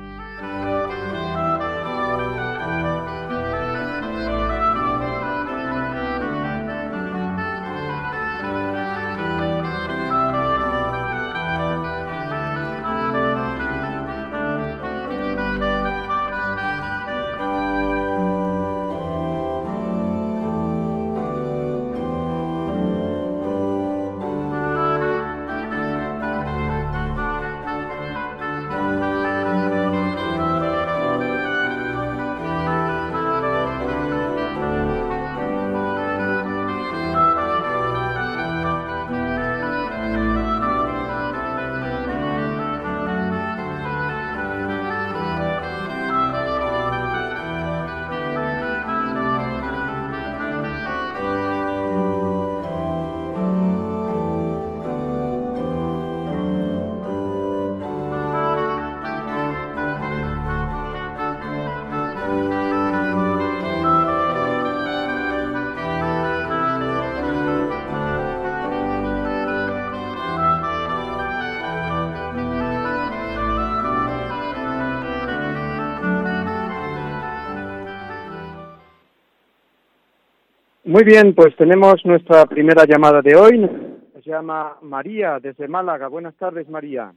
Muy bien, pues tenemos nuestra primera llamada de hoy. Se llama María desde Málaga. Buenas tardes, María.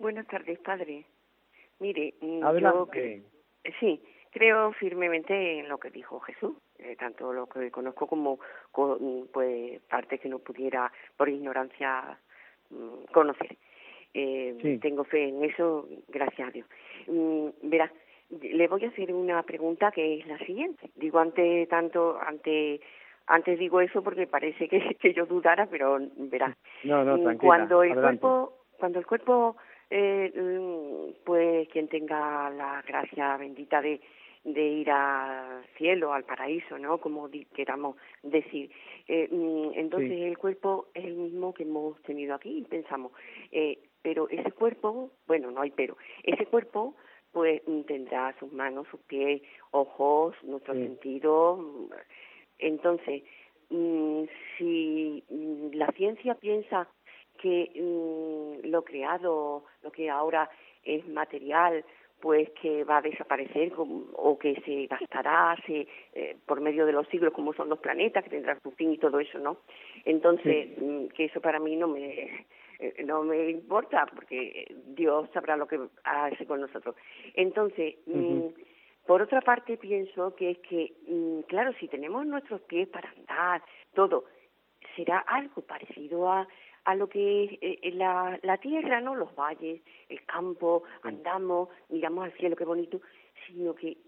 Buenas tardes, padre. Mire, mm, Adelante. yo sí creo firmemente en lo que dijo Jesús, eh, tanto lo que conozco como con, pues parte que no pudiera por ignorancia mm, conocer. Eh, Tengo fe en eso, gracias a Dios. Mm, verá, le voy a hacer una pregunta que es la siguiente. Digo ante tanto ante antes digo eso porque parece que, que yo dudara, pero verá. No, no, tranquila. Cuando el cuerpo cuando el cuerpo eh, mm, pues quien tenga la gracia bendita de, de ir al cielo, al paraíso, ¿no? Como queramos decir. Eh, mm, entonces el cuerpo es el mismo que hemos tenido aquí, pensamos. Eh, pero ese cuerpo, bueno, no hay pero, ese cuerpo pues mm, tendrá sus manos, sus pies, ojos, nuestros sentidos. Entonces, si la ciencia piensa que mm, lo creado, lo que ahora es material, pues que va a desaparecer o que se gastará se, eh, por medio de los siglos como son los planetas que tendrán su fin y todo eso no entonces mm, que eso para mí no me eh, no me importa porque Dios sabrá lo que hace con nosotros. Entonces mm, por otra parte pienso que es que claro si tenemos nuestros pies para andar todo será algo parecido a a lo que es eh, la, la tierra, ¿no? Los valles, el campo, andamos, miramos al cielo, qué bonito, sino que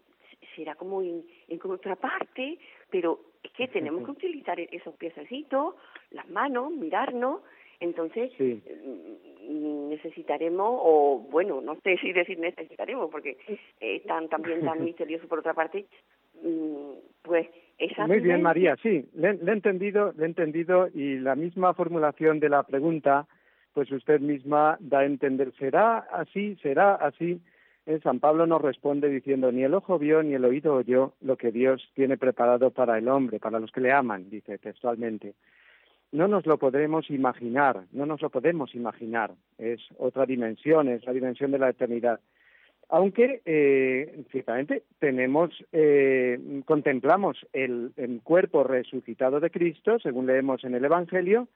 será como en, en otra parte, pero es que tenemos que utilizar esos piececitos, las manos, mirarnos, entonces mm, necesitaremos, o bueno, no sé si decir necesitaremos, porque es tan, también tan misterioso por otra parte, mm, pues muy bien, María, sí, le, he entendido, le he entendido y la misma formulación de la pregunta, pues usted misma da a entender, será así, será así. Eh, San Pablo nos responde diciendo, ni el ojo vio ni el oído oyó lo que Dios tiene preparado para el hombre, para los que le aman, dice textualmente. No nos lo podremos imaginar, no nos lo podemos imaginar, es otra dimensión, es la dimensión de la eternidad. Aunque eh, ciertamente tenemos, eh, contemplamos el, cuerpo resucitado de Cristo, según leemos en el Evangelio,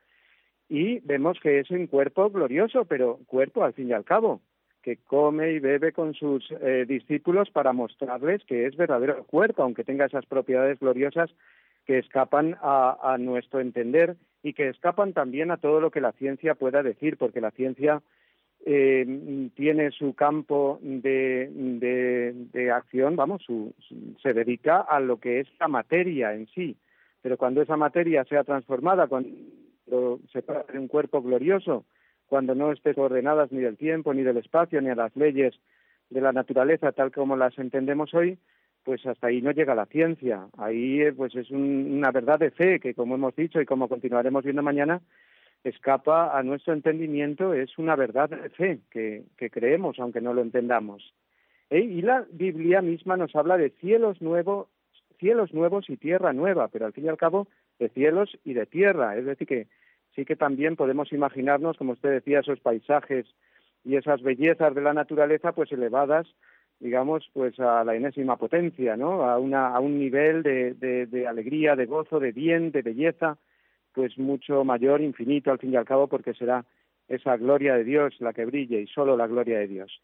y vemos que es un cuerpo glorioso, pero cuerpo al fin y al cabo, que come y bebe con sus eh, discípulos para mostrarles que es verdadero cuerpo, aunque tenga esas propiedades gloriosas que escapan a nuestro entender y que escapan también a todo lo que la ciencia pueda decir, porque la ciencia eh, tiene su campo de, de, acción, vamos, su, se dedica a lo que es la materia en sí. Pero cuando esa materia sea transformada, cuando se trata de un cuerpo glorioso, cuando no esté ordenadas ni del tiempo, ni del espacio, ni a las leyes de la naturaleza tal como las entendemos hoy, pues hasta ahí no llega la ciencia. Ahí eh, pues es una verdad de fe que, como hemos dicho y como continuaremos viendo mañana, escapa a nuestro entendimiento, es una verdad de fe que, creemos, aunque no lo entendamos. ¿Eh? Y la Biblia misma nos habla de cielos nuevos, cielos nuevos y tierra nueva, pero al fin y al cabo de cielos y de tierra. Es decir, que sí que también podemos imaginarnos, como usted decía, esos paisajes y esas bellezas de la naturaleza, pues elevadas, digamos, pues a la enésima potencia, ¿no? A, una, a un nivel de, de alegría, de gozo, de bien, de belleza, pues mucho mayor, infinito al fin y al cabo, porque será esa gloria de Dios la que brille y solo la gloria de Dios.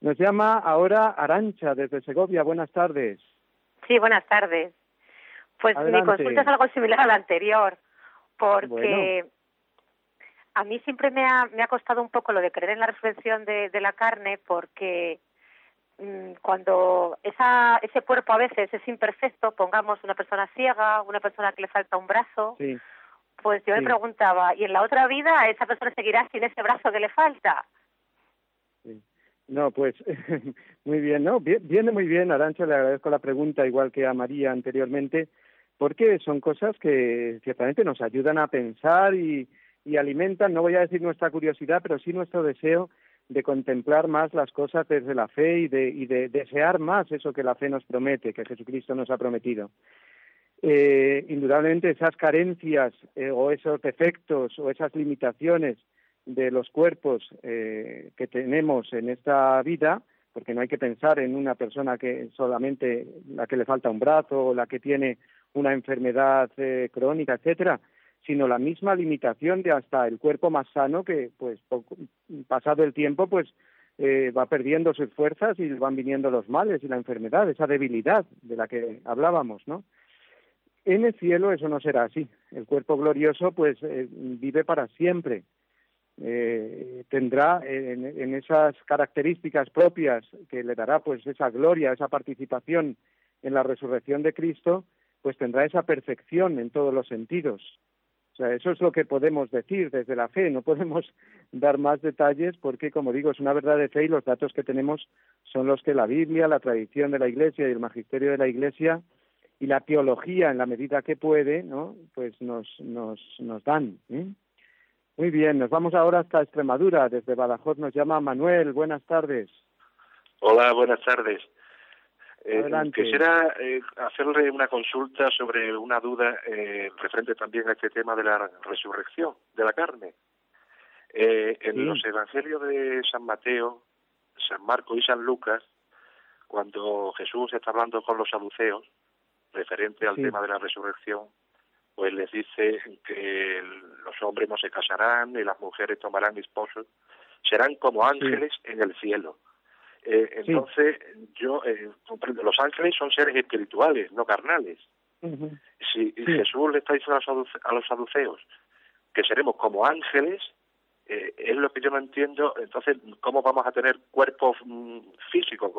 Nos llama ahora Arancha desde Segovia. Buenas tardes. Sí, buenas tardes. Pues mi consulta es algo similar a la anterior, porque a mí siempre me ha, me ha costado un poco lo de creer en la resurrección de, de la carne, porque cuando esa, ese cuerpo a veces es imperfecto, pongamos una persona ciega, una persona que le falta un brazo, pues yo me preguntaba, ¿y en la otra vida esa persona seguirá sin ese brazo que le falta? No, pues muy bien, ¿no? Viene muy bien, Arancha, le agradezco la pregunta, igual que a María anteriormente, porque son cosas que ciertamente nos ayudan a pensar y, y alimentan, no voy a decir nuestra curiosidad, pero sí nuestro deseo de contemplar más las cosas desde la fe y de, y de desear más eso que la fe nos promete, que Jesucristo nos ha prometido. Eh, indudablemente esas carencias eh, o esos defectos o esas limitaciones de los cuerpos eh, que tenemos en esta vida, porque no hay que pensar en una persona que solamente la que le falta un brazo o la que tiene una enfermedad eh, crónica, etcétera, sino la misma limitación de hasta el cuerpo más sano que, pues, pasado el tiempo, pues eh, va perdiendo sus fuerzas y van viniendo los males y la enfermedad, esa debilidad de la que hablábamos, ¿no? En el cielo eso no será así. El cuerpo glorioso, pues, eh, vive para siempre. Eh, tendrá en, en, esas características propias que le dará, pues, esa gloria, esa participación en la resurrección de Cristo, pues tendrá esa perfección en todos los sentidos. O sea, eso es lo que podemos decir desde la fe. No podemos dar más detalles porque, como digo, es una verdad de fe y los datos que tenemos son los que la Biblia, la tradición de la Iglesia y el magisterio de la Iglesia y la teología, en la medida que puede, ¿no? Pues nos, nos, nos dan. ¿eh? Muy bien, nos vamos ahora hasta Extremadura. Desde Badajoz nos llama Manuel. Buenas tardes. Hola, buenas tardes. Eh, quisiera eh, hacerle una consulta sobre una duda eh, referente también a este tema de la resurrección de la carne. Eh, en los evangelios de San Mateo, San Marco y San Lucas, cuando Jesús está hablando con los saduceos, referente al tema de la resurrección, pues les dice que los hombres no se casarán y las mujeres tomarán esposos, serán como ángeles en el cielo. Eh, entonces, yo eh, comprendo, los ángeles son seres espirituales, no carnales. Si Jesús le está diciendo a los, saduceos que seremos como ángeles, eh, es lo que yo no entiendo. Entonces, ¿cómo vamos a tener cuerpos mm, físicos,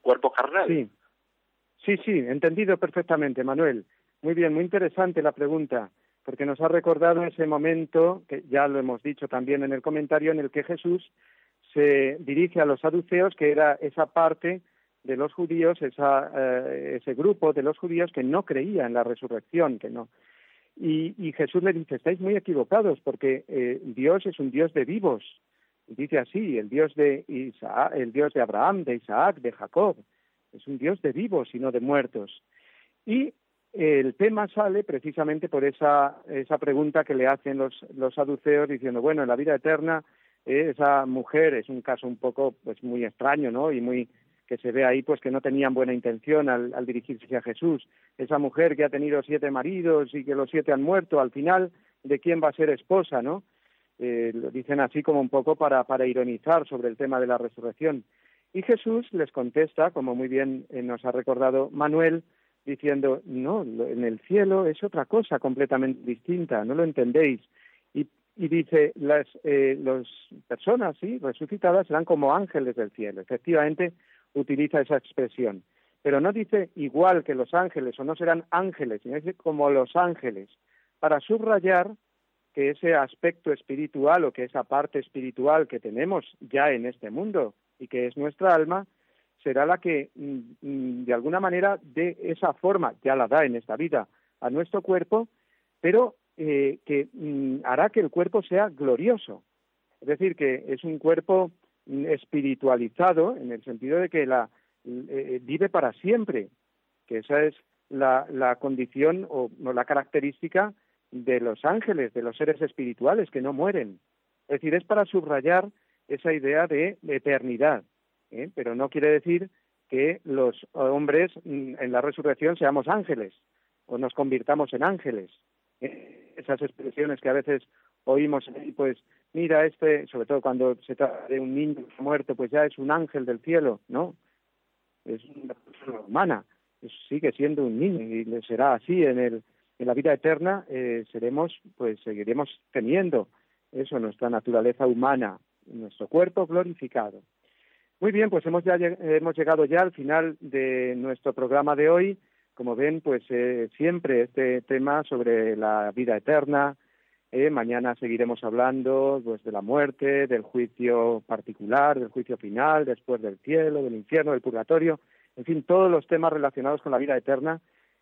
cuerpos carnales? Sí. sí, sí, entendido perfectamente, Manuel. Muy bien, muy interesante la pregunta, porque nos ha recordado ese momento, que ya lo hemos dicho también en el comentario, en el que Jesús se dirige a los saduceos, que era esa parte de los judíos, esa, eh, ese grupo de los judíos que no creía en la resurrección, que no. Y, Jesús le dice, estáis muy equivocados porque eh, Dios es un Dios de vivos. dice así, el Dios de Isaac, el Dios de Abraham, de Isaac, de Jacob. Es un Dios de vivos y no de muertos. Y el tema sale precisamente por esa, esa pregunta que le hacen los, los saduceos diciendo, bueno, en la vida eterna esa mujer es un caso un poco pues muy extraño no y muy que se ve ahí pues que no tenían buena intención al, al dirigirse a Jesús. Esa mujer que ha tenido siete maridos y que los siete han muerto al final de quién va a ser esposa no eh, lo dicen así como un poco para para ironizar sobre el tema de la resurrección. Y Jesús les contesta como muy bien eh, nos ha recordado Manuel diciendo no en el cielo es otra cosa completamente distinta no lo entendéis y dice las eh, personas sí resucitadas serán como ángeles del cielo efectivamente utiliza esa expresión. Pero no dice igual que los ángeles o no serán ángeles sino dice como los ángeles para subrayar que ese aspecto espiritual o que esa parte espiritual que tenemos ya en este mundo y que es nuestra alma será la que mm, mm, de alguna manera dé esa forma ya la da en esta vida a nuestro cuerpo pero eh, que mm, hará que el cuerpo sea glorioso. Es decir, que es un cuerpo mm, espiritualizado en el sentido de que la, eh, eh, vive para siempre, que esa es la, la condición o no, la característica de los ángeles, de los seres espirituales que no mueren. Es decir, es para subrayar esa idea de, eternidad, pero no quiere decir que los hombres mm, en la resurrección seamos ángeles o nos convirtamos en ángeles esas expresiones que a veces oímos pues mira, este, sobre todo cuando se trata de un niño muerto, pues ya es un ángel del cielo, ¿no? Es una persona humana, sigue siendo un niño y será así en el en la vida eterna eh, seremos, pues seguiremos teniendo eso, nuestra naturaleza humana, nuestro cuerpo glorificado. Muy bien, pues hemos, ya, hemos llegado ya al final de nuestro programa de hoy como ven, pues eh, siempre este tema sobre la vida eterna. Eh, mañana seguiremos hablando pues, de la muerte, del juicio particular, del juicio final, después del cielo, del infierno, del purgatorio, en fin, todos los temas relacionados con la vida eterna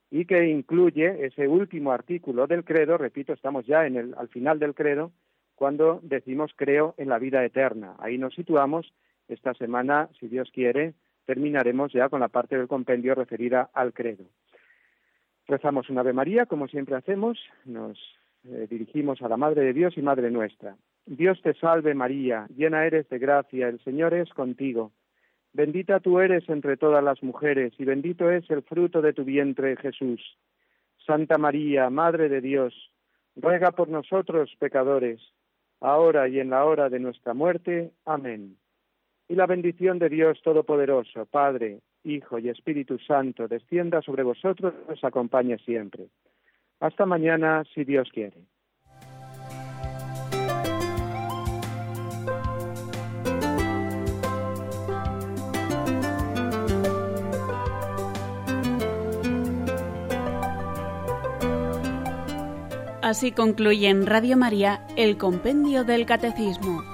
y que incluye ese último artículo del credo, repito, estamos ya en el, al final del credo, cuando decimos creo en la vida eterna. Ahí nos situamos esta semana, si Dios quiere, terminaremos ya con la parte del compendio referida al credo. Rezamos un Ave María, como siempre hacemos, nos eh, dirigimos a la Madre de Dios y Madre nuestra. Dios te salve María, llena eres de gracia, el Señor es contigo. Bendita tú eres entre todas las mujeres y bendito es el fruto de tu vientre Jesús. Santa María, Madre de Dios, ruega por nosotros pecadores, ahora y en la hora de nuestra muerte. Amén. Y la bendición de Dios Todopoderoso, Padre, Hijo y Espíritu Santo, descienda sobre vosotros y os acompañe siempre. Hasta mañana, si Dios quiere. Así concluye en Radio María el Compendio del Catecismo.